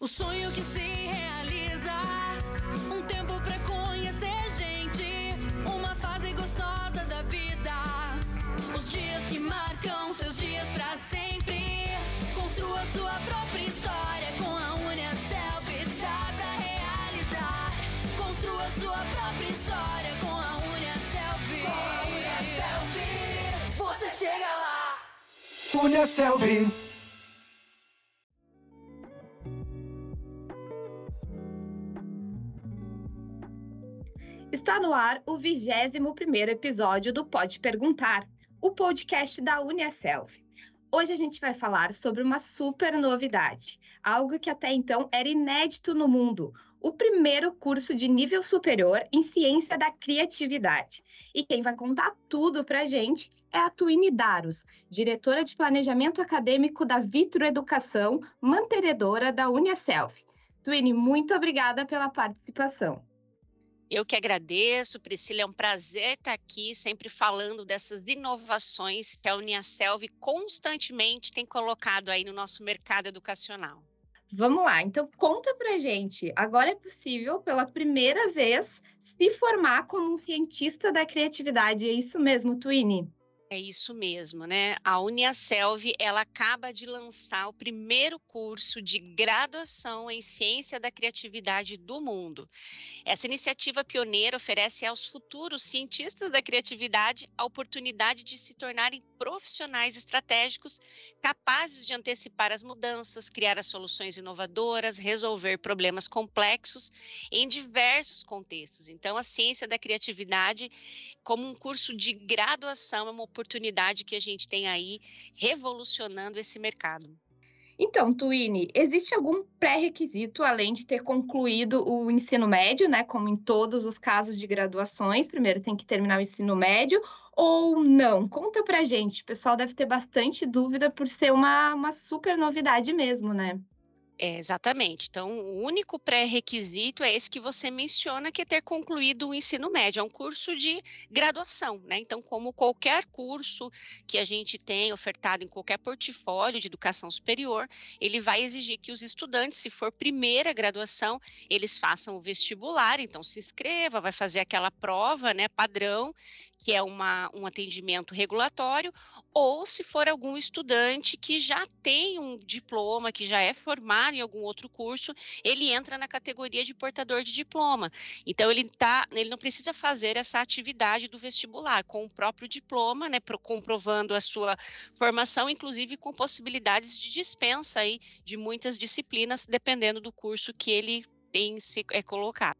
O sonho que se realiza, um tempo pra conhecer gente, uma fase gostosa da vida. Os dias que marcam seus dias pra sempre. Construa sua própria história com a Uniaselv, dá pra realizar. Construa sua própria história com a Uniaselv. Com a Uniaselv, você chega lá. Unha Selvi. Está no ar o 21º episódio do Pode Perguntar, o podcast da Uniaselv. Hoje a gente vai falar sobre uma super novidade, algo que até então era inédito no mundo, o primeiro curso de nível superior em ciência da criatividade. E quem vai contar tudo pra gente é a Twine Daros, diretora de planejamento acadêmico da Vitro Educação, mantenedora da Uniaselv. Twine, muito obrigada pela participação. Eu que agradeço, Priscila, é um prazer estar aqui, sempre falando dessas inovações que a Uniaselv constantemente tem colocado aí no nosso mercado educacional. Vamos lá, então conta pra gente. Agora é possível, pela primeira vez, se formar como um cientista da criatividade. É isso mesmo, Twine? É isso mesmo, né? A Uniaselv, ela acaba de lançar o primeiro curso de graduação em ciência da criatividade do mundo. Essa iniciativa pioneira oferece aos futuros cientistas da criatividade a oportunidade de se tornarem profissionais estratégicos capazes de antecipar as mudanças, criar as soluções inovadoras, resolver problemas complexos em diversos contextos. Então, a ciência da criatividade, como um curso de graduação, é uma oportunidade que a gente tem aí revolucionando esse mercado. Então, Twine, existe algum pré-requisito além de ter concluído o ensino médio, né? Como em todos os casos de graduações, primeiro tem que terminar o ensino médio, ou não? Conta pra gente. O pessoal deve ter bastante dúvida por ser uma, uma super novidade mesmo, né? É, exatamente. Então, o único pré-requisito é esse que você menciona, que é ter concluído o ensino médio. É um curso de graduação, né? Então, como qualquer curso que a gente tem ofertado em qualquer portfólio de educação superior, ele vai exigir que os estudantes, se for primeira graduação, eles façam o vestibular, então se inscreva, vai fazer aquela prova, né, padrão, que é uma, um atendimento regulatório, ou se for algum estudante que já tem um diploma, que já é formado em algum outro curso, ele entra na categoria de portador de diploma. Então ele tá, ele não precisa fazer essa atividade do vestibular com o próprio diploma, né, pro, comprovando a sua formação, inclusive com possibilidades de dispensa aí de muitas disciplinas, dependendo do curso que ele tem se é colocado.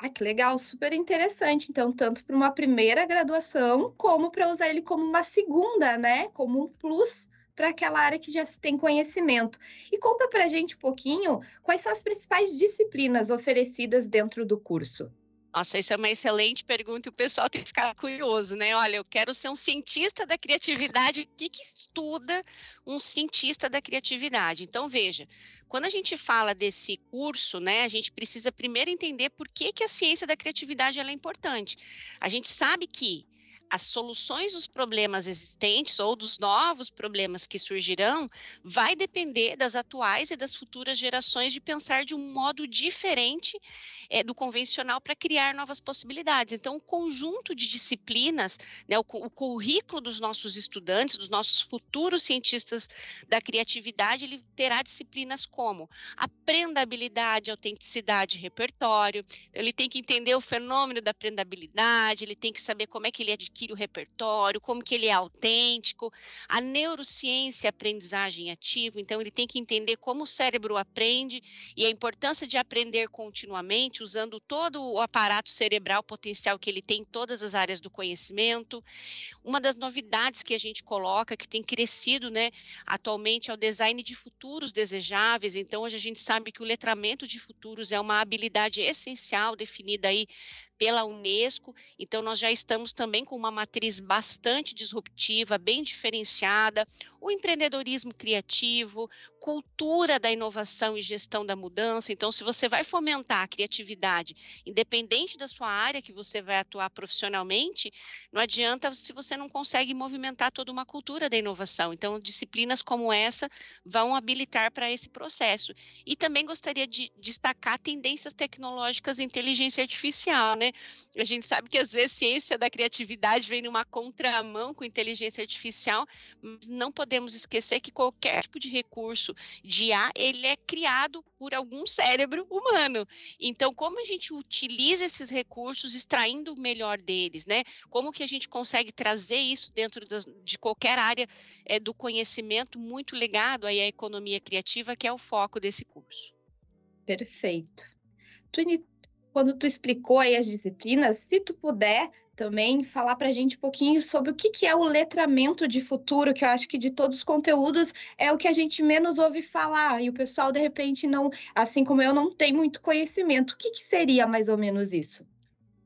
Ah, que legal, super interessante. Então, tanto para uma primeira graduação, como para usar ele como uma segunda, né? Como um plus para aquela área que já se tem conhecimento. E conta para a gente um pouquinho quais são as principais disciplinas oferecidas dentro do curso. Nossa, isso é uma excelente pergunta e o pessoal tem que ficar curioso, né? Olha, eu quero ser um cientista da criatividade. O que, que estuda um cientista da criatividade? Então, veja, quando a gente fala desse curso, né, a gente precisa primeiro entender por que, que a ciência da criatividade é importante. A gente sabe que as soluções dos problemas existentes ou dos novos problemas que surgirão vai depender das atuais e das futuras gerações de pensar de um modo diferente é, do convencional para criar novas possibilidades. Então, o conjunto de disciplinas, né, o, o, currículo dos nossos estudantes, dos nossos futuros cientistas da criatividade, ele terá disciplinas como aprendabilidade, autenticidade, repertório. Ele tem que entender o fenômeno da aprendabilidade, ele tem que saber como é que ele adquire adquire o repertório, como que ele é autêntico, a neurociência e aprendizagem ativa, então ele tem que entender como o cérebro aprende e a importância de aprender continuamente, usando todo o aparato cerebral potencial que ele tem em todas as áreas do conhecimento. Uma das novidades que a gente coloca, que tem crescido, né, atualmente é o design de futuros desejáveis, então hoje a gente sabe que o letramento de futuros é uma habilidade essencial definida aí pela Unesco, então nós já estamos também com uma matriz bastante disruptiva, bem diferenciada, o empreendedorismo criativo, cultura da inovação e gestão da mudança. Então, se você vai fomentar a criatividade, independente da sua área que você vai atuar profissionalmente, não adianta se você não consegue movimentar toda uma cultura da inovação. Então, disciplinas como essa vão habilitar para esse processo. E também gostaria de destacar tendências tecnológicas e inteligência artificial, né? A gente sabe que às vezes ciência da criatividade vem numa contramão com inteligência artificial, mas não podemos esquecer que qualquer tipo de recurso de IA, ele é criado por algum cérebro humano. Então, como a gente utiliza esses recursos extraindo o melhor deles, né? Como que a gente consegue trazer isso dentro das, de qualquer área é, do conhecimento muito ligado aí à economia criativa, que é o foco desse curso. Perfeito. Twini, quando tu explicou aí as disciplinas, se tu puder também falar para a gente um pouquinho sobre o que, que é o letramento de futuro, que eu acho que de todos os conteúdos é o que a gente menos ouve falar, e o pessoal, de repente, não, assim como eu, não tem muito conhecimento. O que, que seria mais ou menos isso?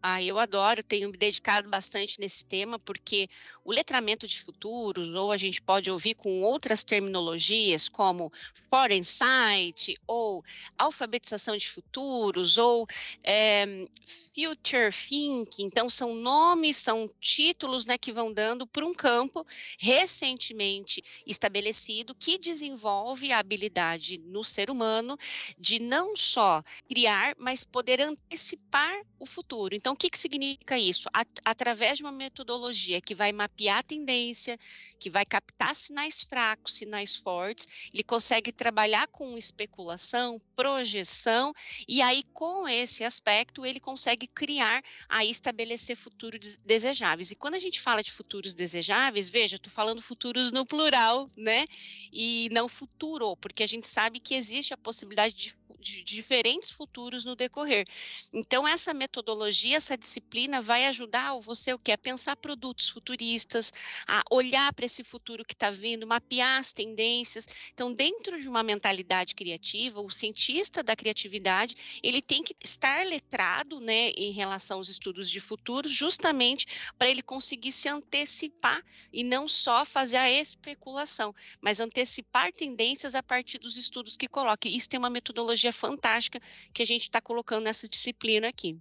Ah, eu adoro, tenho me dedicado bastante nesse tema, porque o letramento de futuros, ou a gente pode ouvir com outras terminologias, como foreign sight, ou alfabetização de futuros, ou é, future thinking. Então, são nomes, são títulos né, que vão dando para um campo recentemente estabelecido que desenvolve a habilidade no ser humano de não só criar, mas poder antecipar o futuro. Então, então, o que, que significa isso? At através de uma metodologia que vai mapear a tendência, que vai captar sinais fracos, sinais fortes, ele consegue trabalhar com especulação, projeção, e aí, com esse aspecto, ele consegue criar, aí estabelecer futuros desejáveis. E quando a gente fala de futuros desejáveis, veja, estou falando futuros no plural, né? E não futuro, porque a gente sabe que existe a possibilidade de de diferentes futuros no decorrer. Então, essa metodologia, essa disciplina vai ajudar você o que? A pensar produtos futuristas, a olhar para esse futuro que está vindo, mapear as tendências. Então, dentro de uma mentalidade criativa, o cientista da criatividade, ele tem que estar letrado né, em relação aos estudos de futuros, justamente para ele conseguir se antecipar e não só fazer a especulação, mas antecipar tendências a partir dos estudos que coloca. Isso tem uma metodologia fantástica que a gente está colocando nessa disciplina aqui.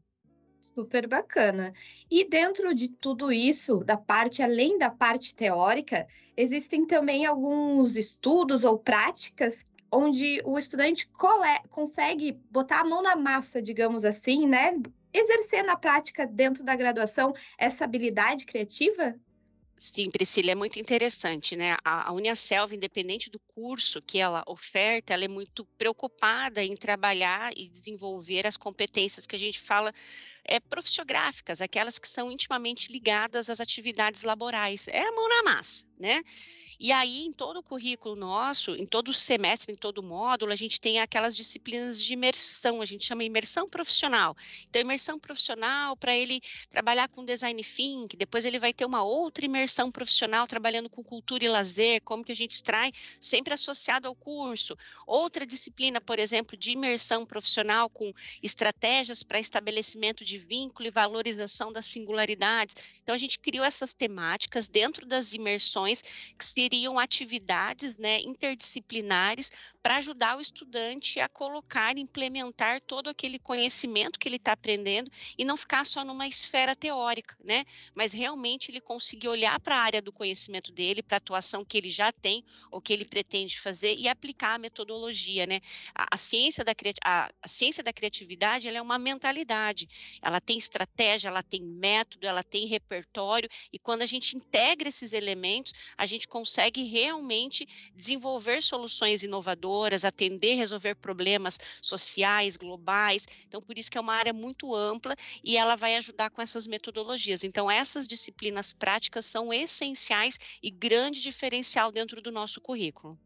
Super bacana. E dentro de tudo isso, da parte além da parte teórica, existem também alguns estudos ou práticas onde o estudante consegue botar a mão na massa, digamos assim, né? Exercer na prática dentro da graduação essa habilidade criativa? Sim, Priscila, é muito interessante, né? A, a Uniaselv, independente do curso que ela oferta, ela é muito preocupada em trabalhar e desenvolver as competências que a gente fala é, profissiográficas, aquelas que são intimamente ligadas às atividades laborais. É a mão na massa, né? E aí, em todo o currículo nosso, em todo semestre, em todo o módulo, a gente tem aquelas disciplinas de imersão, a gente chama imersão profissional. Então, imersão profissional para ele trabalhar com design thinking, depois ele vai ter uma outra imersão profissional trabalhando com cultura e lazer, como que a gente extrai, sempre associado ao curso. Outra disciplina, por exemplo, de imersão profissional com estratégias para estabelecimento de vínculo e valorização das singularidades. Então, a gente criou essas temáticas dentro das imersões que se seriam atividades né, interdisciplinares para ajudar o estudante a colocar, implementar todo aquele conhecimento que ele está aprendendo e não ficar só numa esfera teórica, né? Mas realmente ele conseguir olhar para a área do conhecimento dele, para a atuação que ele já tem ou que ele pretende fazer e aplicar a metodologia, né? A, a ciência da a, a ciência da criatividade ela é uma mentalidade, ela tem estratégia, ela tem método, ela tem repertório e quando a gente integra esses elementos, a gente consegue consegue realmente desenvolver soluções inovadoras, atender, resolver problemas sociais, globais. Então, por isso que é uma área muito ampla e ela vai ajudar com essas metodologias. Então, essas disciplinas práticas são essenciais e grande diferencial dentro do nosso currículo.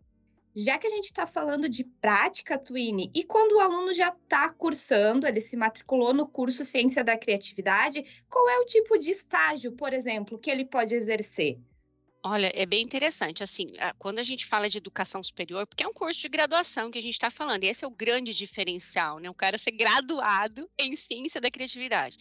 Já que a gente está falando de prática, Twine, e quando o aluno já está cursando, ele se matriculou no curso Ciência da Criatividade, qual é o tipo de estágio, por exemplo, que ele pode exercer? Olha, é bem interessante, assim, quando a gente fala de educação superior, porque é um curso de graduação que a gente está falando, e esse é o grande diferencial, né? O cara ser graduado em ciência da criatividade.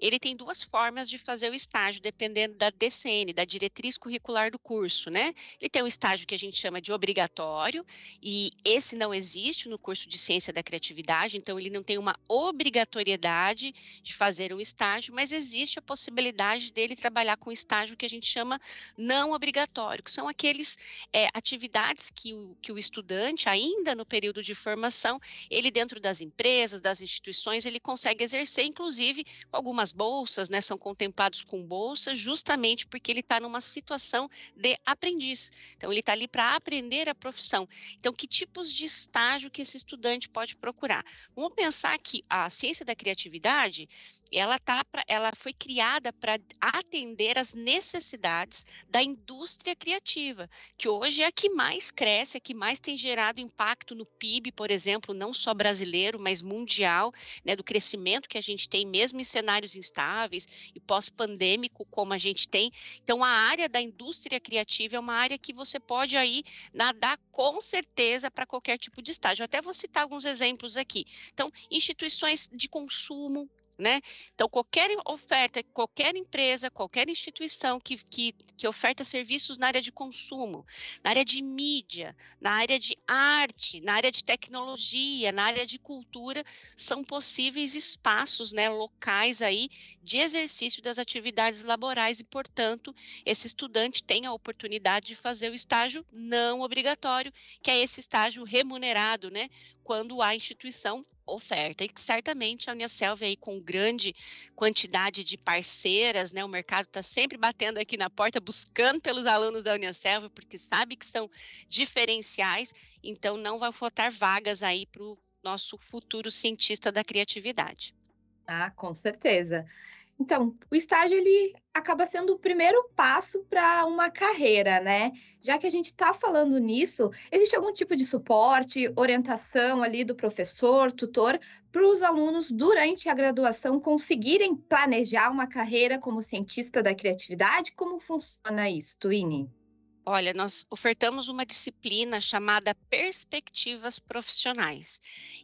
Ele tem duas formas de fazer o estágio, dependendo da DCN, da diretriz curricular do curso, né? Ele tem um estágio que a gente chama de obrigatório, e esse não existe no curso de Ciência da Criatividade, então ele não tem uma obrigatoriedade de fazer o estágio, mas existe a possibilidade dele trabalhar com estágio que a gente chama não obrigatório, que são aqueles é, atividades que o, que o estudante, ainda no período de formação, ele dentro das empresas, das instituições, ele consegue exercer, inclusive, algumas bolsas, né, são contemplados com bolsas, justamente porque ele está numa situação de aprendiz. Então, ele está ali para aprender a profissão. Então, que tipos de estágio que esse estudante pode procurar? Vamos pensar que a ciência da criatividade, ela tá pra, ela foi criada para atender as necessidades da indústria criativa, que hoje é a que mais cresce, a que mais tem gerado impacto no PIB, por exemplo, não só brasileiro, mas mundial, né, do crescimento que a gente tem mesmo em cenários instáveis e pós-pandêmico como a gente tem. Então a área da indústria criativa é uma área que você pode aí nadar com certeza para qualquer tipo de estágio. Até vou citar alguns exemplos aqui. Então, instituições de consumo, né? Então, qualquer oferta, qualquer empresa, qualquer instituição que, que, que oferta serviços na área de consumo, na área de mídia, na área de arte, na área de tecnologia, na área de cultura, são possíveis espaços, né, locais aí de exercício das atividades laborais e, portanto, esse estudante tem a oportunidade de fazer o estágio não obrigatório, que é esse estágio remunerado, né, quando a instituição oferta. E que certamente a Unicelv aí com grande quantidade de parceiras, né? O mercado está sempre batendo aqui na porta, buscando pelos alunos da Unicelv, porque sabe que são diferenciais, então não vai faltar vagas aí para o nosso futuro cientista da criatividade. Ah, com certeza. Então, o estágio ele acaba sendo o primeiro passo para uma carreira, né? Já que a gente está falando nisso, existe algum tipo de suporte, orientação ali do professor, tutor, para os alunos durante a graduação conseguirem planejar uma carreira como cientista da criatividade? Como funciona isso, Twine? Olha, nós ofertamos uma disciplina chamada Perspectivas Profissionais.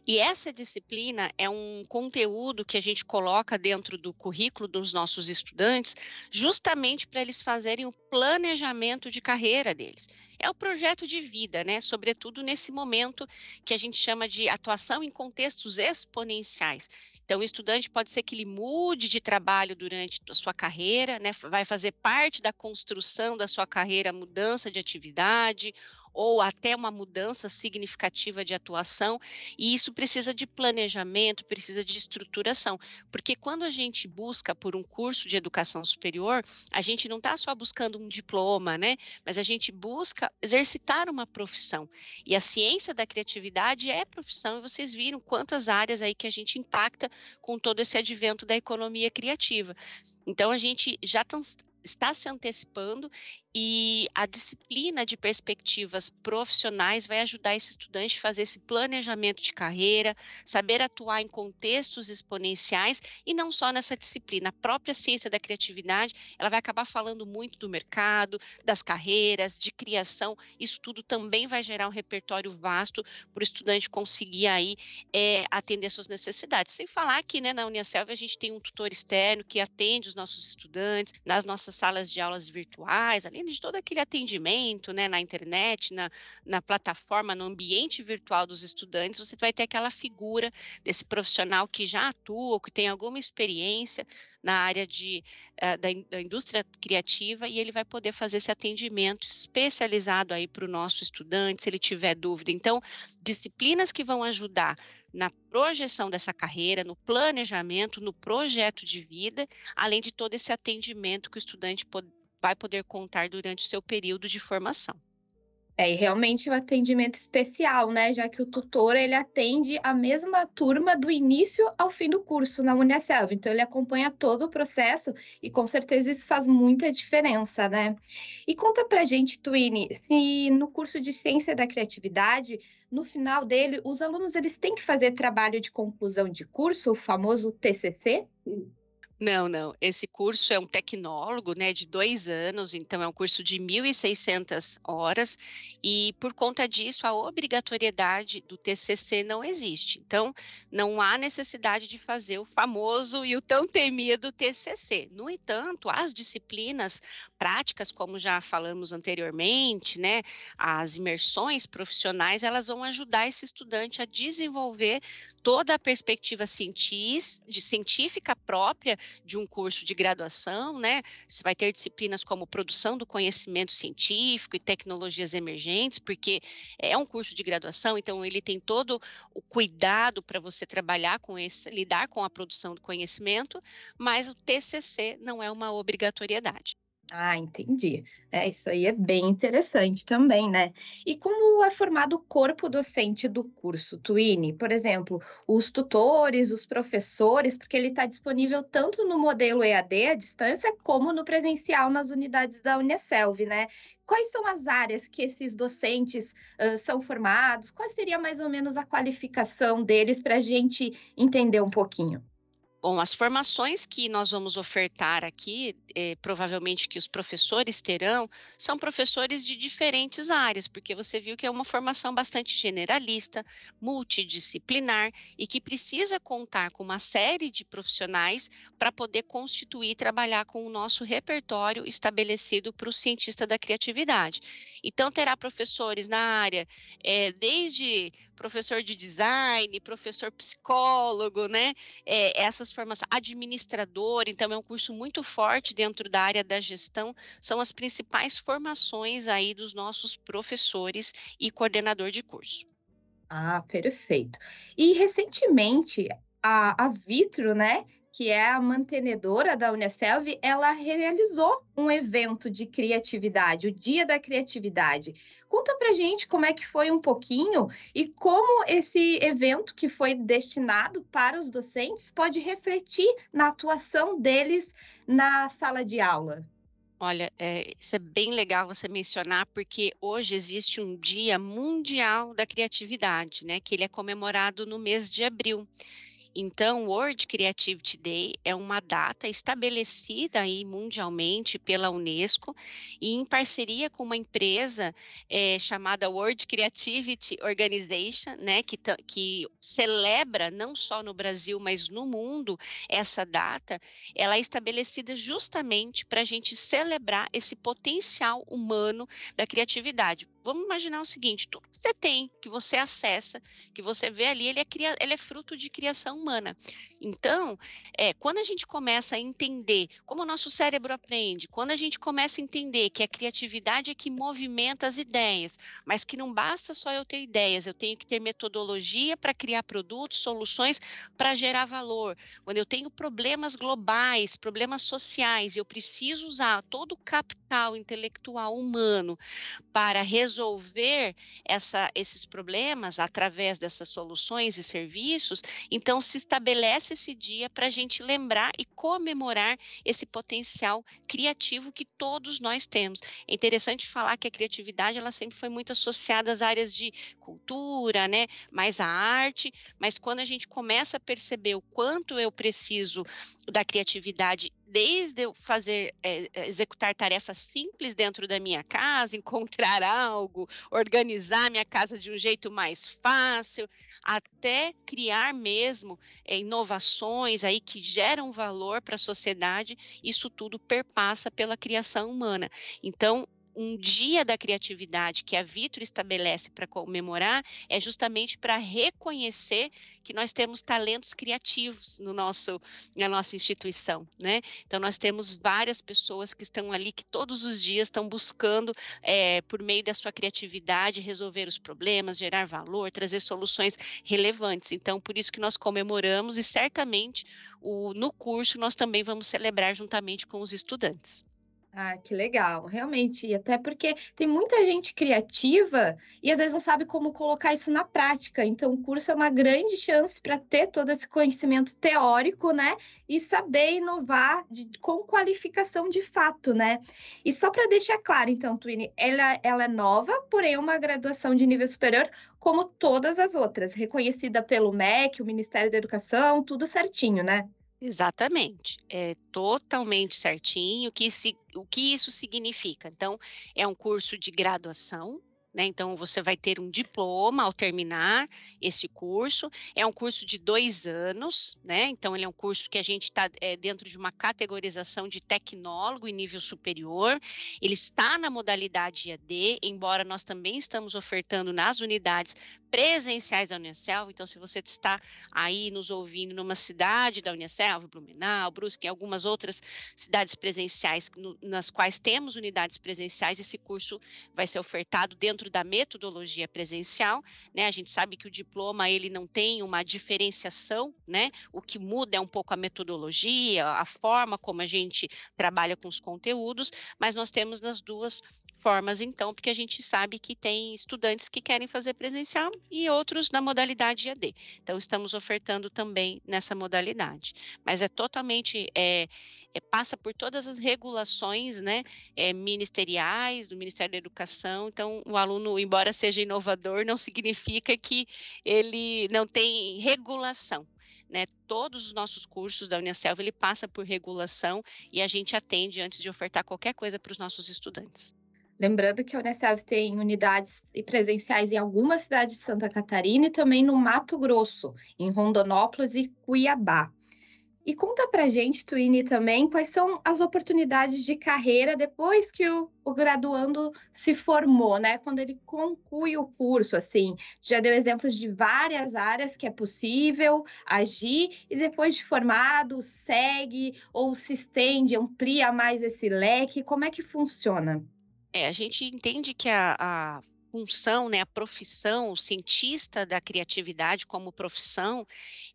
E essa disciplina é um conteúdo que a gente coloca dentro do currículo dos nossos estudantes, justamente para eles fazerem o planejamento de carreira deles. É o projeto de vida, né? Sobretudo nesse momento que a gente chama de atuação em contextos exponenciais. Então, o estudante pode ser que ele mude de trabalho durante a sua carreira, né? vai fazer parte da construção da sua carreira, mudança de atividade, ou até uma mudança significativa de atuação, e isso precisa de planejamento, precisa de estruturação, porque quando a gente busca por um curso de educação superior, a gente não está só buscando um diploma, né? Mas a gente busca exercitar uma profissão. E a ciência da criatividade é profissão, e vocês viram quantas áreas aí que a gente impacta com todo esse advento da economia criativa. Então a gente já está se antecipando e a disciplina de perspectivas profissionais vai ajudar esse estudante a fazer esse planejamento de carreira, saber atuar em contextos exponenciais e não só nessa disciplina. A própria ciência da criatividade, ela vai acabar falando muito do mercado, das carreiras, de criação. Isso tudo também vai gerar um repertório vasto para o estudante conseguir aí é, atender suas necessidades. Sem falar que né, na Unicelv a gente tem um tutor externo que atende os nossos estudantes nas nossas salas de aulas virtuais, além de todo aquele atendimento né, na internet, na, na plataforma, no ambiente virtual dos estudantes, você vai ter aquela figura desse profissional que já atua, que tem alguma experiência na área de, uh, da, da, indústria criativa e ele vai poder fazer esse atendimento especializado aí para o nosso estudante, se ele tiver dúvida. Então, disciplinas que vão ajudar na projeção dessa carreira, no planejamento, no projeto de vida, além de todo esse atendimento que o estudante pode, vai poder contar durante o seu período de formação. É, e realmente é um atendimento especial, né? Já que o tutor ele atende a mesma turma do início ao fim do curso na Unicelv. Então ele acompanha todo o processo e com certeza isso faz muita diferença, né? E conta pra gente, Twine, se no curso de Ciência da Criatividade, no final dele, os alunos eles têm que fazer trabalho de conclusão de curso, o famoso TCC? Não, não. Esse curso é um tecnólogo, né, de dois anos, então é um curso de 1.600 horas, e por conta disso, a obrigatoriedade do TCC não existe. Então, não há necessidade de fazer o famoso e o tão temido TCC. No entanto, as disciplinas práticas, como já falamos anteriormente, né, as imersões profissionais, elas vão ajudar esse estudante a desenvolver toda a perspectiva científica própria de um curso de graduação, né? Você vai ter disciplinas como produção do conhecimento científico e tecnologias emergentes, porque é um curso de graduação, então ele tem todo o cuidado para você trabalhar com esse, lidar com a produção do conhecimento, mas o TCC não é uma obrigatoriedade. Ah, entendi. É, isso aí é bem interessante também, né? E como é formado o corpo docente do curso, Twine? Por exemplo, os tutores, os professores, porque ele está disponível tanto no modelo EAD à distância, como no presencial nas unidades da Unicelv, né? Quais são as áreas que esses docentes uh, são formados? Qual seria mais ou menos a qualificação deles para a gente entender um pouquinho? Bom, as formações que nós vamos ofertar aqui, eh, provavelmente que os professores terão, são professores de diferentes áreas, porque você viu que é uma formação bastante generalista, multidisciplinar e que precisa contar com uma série de profissionais para poder constituir e trabalhar com o nosso repertório estabelecido para o cientista da criatividade. Então, terá professores na área, é, desde professor de design, professor psicólogo, né? É, essas formações, administrador, então é um curso muito forte dentro da área da gestão, são as principais formações aí dos nossos professores e coordenador de curso. Ah, perfeito. E recentemente a, a Vitro, né, que é a mantenedora da Unicelv, ela realizou um evento de criatividade, o Dia da Criatividade. Conta pra gente como é que foi um pouquinho e como esse evento que foi destinado para os docentes pode refletir na atuação deles na sala de aula. Olha, é, isso é bem legal você mencionar, porque hoje existe um Dia Mundial da Criatividade, né? Que ele é comemorado no mês de abril. Então, World Creativity Day é uma data estabelecida aí mundialmente pela Unesco e em parceria com uma empresa é, chamada World Creativity Organization, né, que, que celebra não só no Brasil, mas no mundo essa data, ela é estabelecida justamente para a gente celebrar esse potencial humano da criatividade Vamos imaginar o seguinte: tudo que você tem, que você acessa, que você vê ali, ele é, cria, ele é fruto de criação humana. Então, é, quando a gente começa a entender como o nosso cérebro aprende, quando a gente começa a entender que a criatividade é que movimenta as ideias, mas que não basta só eu ter ideias, eu tenho que ter metodologia para criar produtos, soluções para gerar valor. Quando eu tenho problemas globais, problemas sociais, eu preciso usar todo o capital intelectual humano para resolver resolver essa, esses problemas através dessas soluções e serviços, então se estabelece esse dia para a gente lembrar e comemorar esse potencial criativo que todos nós temos. É interessante falar que a criatividade ela sempre foi muito associada às áreas de cultura, né, mais a arte, mas quando a gente começa a perceber o quanto eu preciso da criatividade desde eu fazer, é, executar tarefas simples dentro da minha casa, encontrar algo, organizar minha casa de um jeito mais fácil, até criar mesmo é, inovações aí que geram valor para a sociedade, isso tudo perpassa pela criação humana. Então, um dia da criatividade que a Vitro estabelece para comemorar é justamente para reconhecer que nós temos talentos criativos no nosso, na nossa instituição, né? Então nós temos várias pessoas que estão ali que todos os dias estão buscando, é, por meio da sua criatividade, resolver os problemas, gerar valor, trazer soluções relevantes. Então por isso que nós comemoramos e certamente o, no curso nós também vamos celebrar juntamente com os estudantes. Ah, que legal, realmente. E até porque tem muita gente criativa e às vezes não sabe como colocar isso na prática. Então, o curso é uma grande chance para ter todo esse conhecimento teórico, né? E saber inovar de, com qualificação de fato, né? E só para deixar claro, então, Twine, ela, ela é nova, porém é uma graduação de nível superior, como todas as outras, reconhecida pelo MEC, o Ministério da Educação, tudo certinho, né? Exatamente, é totalmente certinho, que se o que isso significa. Então, é um curso de graduação, né, então você vai ter um diploma ao terminar esse curso. É um curso de 2 anos, né, então ele é um curso que a gente está eh, dentro de uma categorização de tecnólogo em nível superior. Ele está na modalidade EAD, embora nós também estamos ofertando nas unidades presenciais da Unicel. Então, se você está aí nos ouvindo numa cidade da Unicel, Blumenau, Brusque, algumas outras cidades presenciais no, nas quais temos unidades presenciais, esse curso vai ser ofertado dentro da metodologia presencial, né? A gente sabe que o diploma ele não tem uma diferenciação, né? O que muda é um pouco a metodologia, a forma como a gente trabalha com os conteúdos, mas nós temos nas duas formas, então, porque a gente sabe que tem estudantes que querem fazer presencial e outros na modalidade EAD. Então, estamos ofertando também nessa modalidade. Mas é totalmente, é, é passa por todas as regulações né, é, ministeriais, do Ministério da Educação. Então, o aluno, embora seja inovador, não significa que ele não tem regulação. Né, todos os nossos cursos da Unicelv, ele passa por regulação e a gente atende antes de ofertar qualquer coisa para os nossos estudantes. Lembrando que a Unicef tem unidades presenciais em algumas cidades de Santa Catarina e também no Mato Grosso, em Rondonópolis e Cuiabá. E conta pra gente, Twine, também quais são as oportunidades de carreira depois que o, o, graduando se formou, né? Quando ele conclui o curso, assim. Já deu exemplos de várias áreas que é possível agir, e depois de formado, segue ou se estende, amplia mais esse leque. Como é que funciona? É, a gente entende que a, a função, né, a profissão, o cientista da criatividade como profissão,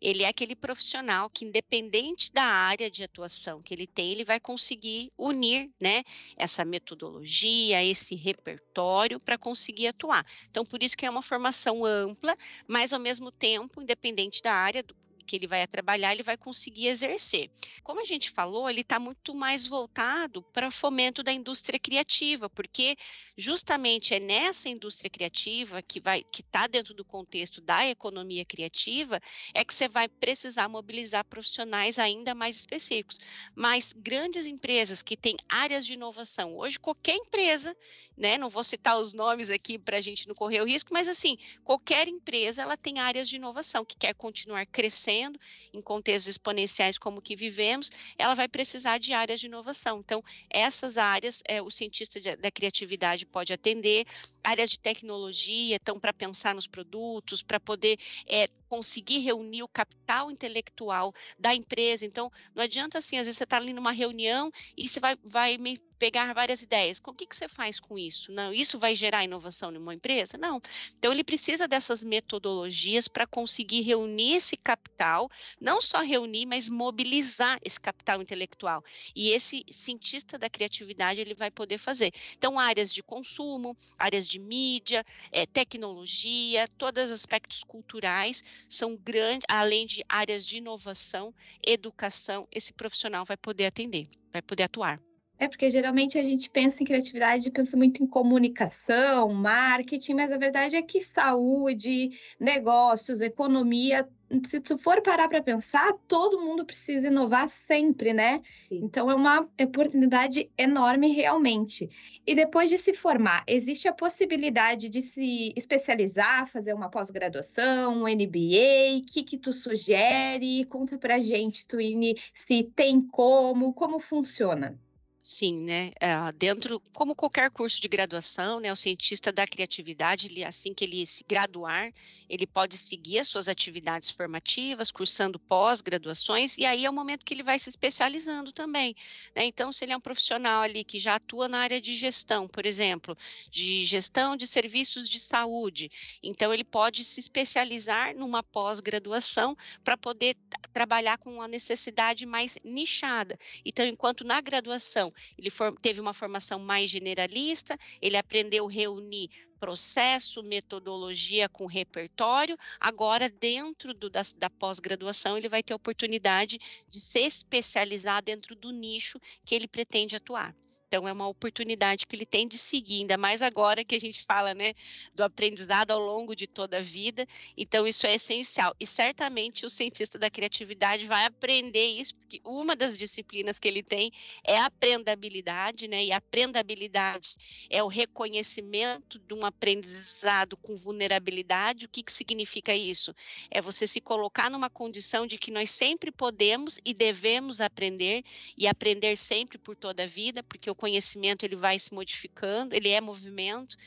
ele é aquele profissional que, independente da área de atuação que ele tem, ele vai conseguir unir, né, essa metodologia, esse repertório para conseguir atuar. Então, por isso que é uma formação ampla, mas ao mesmo tempo, independente da área, do que ele vai trabalhar, ele vai conseguir exercer. Como a gente falou, ele está muito mais voltado para fomento da indústria criativa, porque justamente é nessa indústria criativa que vai que está dentro do contexto da economia criativa é que você vai precisar mobilizar profissionais ainda mais específicos. Mas grandes empresas que têm áreas de inovação, hoje qualquer empresa, né, não vou citar os nomes aqui para a gente não correr o risco, mas assim, qualquer empresa ela tem áreas de inovação que quer continuar crescendo crescendo em contextos exponenciais como que vivemos, ela vai precisar de áreas de inovação. Então, essas áreas é, o cientista de, da criatividade pode atender, áreas de tecnologia, então, para pensar nos produtos, para poder é, conseguir reunir o capital intelectual da empresa. Então, não adianta assim, às vezes você está ali numa reunião e você vai, vai pegar várias ideias. O que, que você faz com isso? Não, isso vai gerar inovação numa empresa? Não. Então, ele precisa dessas metodologias para conseguir reunir esse capital, não só reunir, mas mobilizar esse capital intelectual. E esse cientista da criatividade, ele vai poder fazer. Então, áreas de consumo, áreas de mídia, é, tecnologia, todos os aspectos culturais são grandes, além de áreas de inovação, educação, esse profissional vai poder atender, vai poder atuar. É porque geralmente a gente pensa em criatividade, pensa muito em comunicação, marketing, mas a verdade é que saúde, negócios, economia, se tu for parar para pensar, todo mundo precisa inovar sempre, né? Sim. Então é uma oportunidade enorme realmente. E depois de se formar, existe a possibilidade de se especializar, fazer uma pós-graduação, um MBA? O que que tu sugere? Conta pra gente, Twine, se tem como, como funciona. Sim, né? Uh, dentro, como qualquer curso de graduação, né, o cientista da criatividade, ele, assim que ele se graduar, ele pode seguir as suas atividades formativas, cursando pós-graduações, e aí é o momento que ele vai se especializando também. Né? Então, se ele é um profissional ali que já atua na área de gestão, por exemplo, de gestão de serviços de saúde, então ele pode se especializar numa pós-graduação para poder trabalhar com uma necessidade mais nichada. Então, enquanto na graduação ele for, teve uma formação mais generalista, ele aprendeu a reunir processo, metodologia com repertório. Agora, dentro do, da, da pós-graduação, ele vai ter a oportunidade de se especializar dentro do nicho que ele pretende atuar. Então, é uma oportunidade que ele tem de seguir, ainda mais agora que a gente fala, né, do aprendizado ao longo de toda a vida. Então, isso é essencial. E certamente o cientista da criatividade vai aprender isso, porque uma das disciplinas que ele tem é a aprendabilidade, né? E a aprendabilidade é o reconhecimento de um aprendizado com vulnerabilidade. O que, que significa isso? É você se colocar numa condição de que nós sempre podemos e devemos aprender e aprender sempre por toda a vida, porque o conhecimento ele vai se modificando, ele é movimento.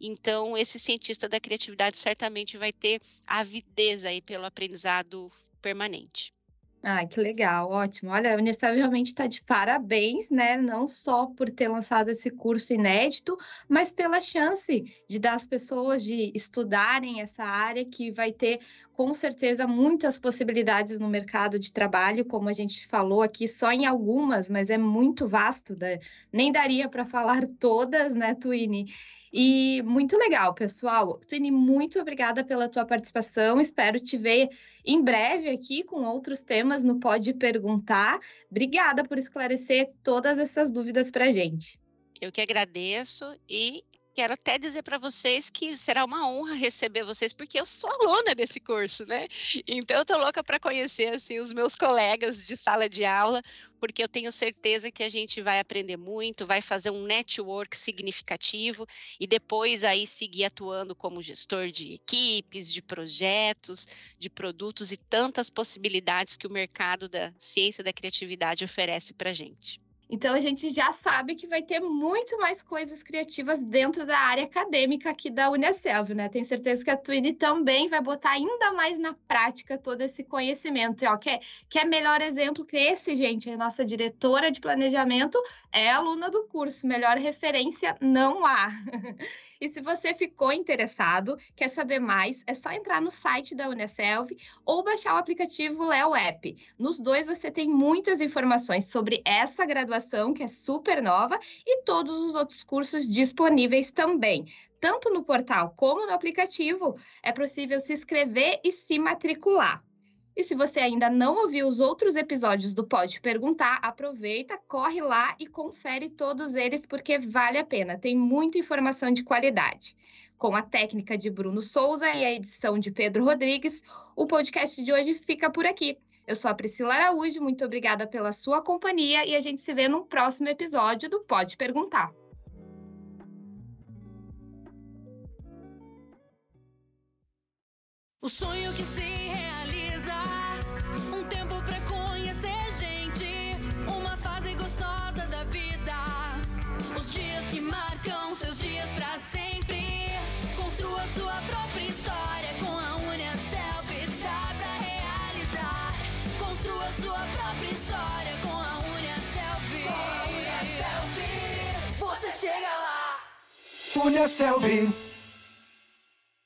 Então, esse cientista da criatividade certamente vai ter avidez aí pelo aprendizado permanente. Ah, que legal, ótimo. Olha, a Unicef realmente está de parabéns, né? Não só por ter lançado esse curso inédito, mas pela chance de dar às pessoas de estudarem essa área que vai ter com certeza muitas possibilidades no mercado de trabalho, como a gente falou aqui, só em algumas, mas é muito vasto, né? nem daria para falar todas, né, Twine? E muito legal, pessoal. Twini, muito obrigada pela tua participação. Espero te ver em breve aqui com outros temas no Pode Perguntar. Obrigada por esclarecer todas essas dúvidas para a gente. Eu que agradeço e quero até dizer para vocês que será uma honra receber vocês, porque eu sou aluna desse curso, né? Então, eu estou louca para conhecer assim, os meus colegas de sala de aula, porque eu tenho certeza que a gente vai aprender muito, vai fazer um network significativo e depois aí seguir atuando como gestor de equipes, de projetos, de produtos e tantas possibilidades que o mercado da ciência da criatividade oferece para a gente. Então a gente já sabe que vai ter muito mais coisas criativas dentro da área acadêmica aqui da Unicelv, né? Tenho certeza que a Twine também vai botar ainda mais na prática todo esse conhecimento. E, ó, quer, quer melhor exemplo que esse, gente? A nossa diretora de planejamento é aluna do curso. Melhor referência não há. E se você ficou interessado, quer saber mais, é só entrar no site da Unicelv ou baixar o aplicativo Leo App. Nos dois você tem muitas informações sobre essa graduação, que é super nova, e todos os outros cursos disponíveis também. Tanto no portal como no aplicativo, é possível se inscrever e se matricular. E se você ainda não ouviu os outros episódios do Pode Perguntar, aproveita, corre lá e confere todos eles, porque vale a pena. Tem muita informação de qualidade. Com a técnica de Bruno Souza e a edição de Pedro Rodrigues, o podcast de hoje fica por aqui. Eu sou a Priscila Araújo, muito obrigada pela sua companhia e a gente se vê no próximo episódio do Pode Perguntar. O sonho que Punha Selvi.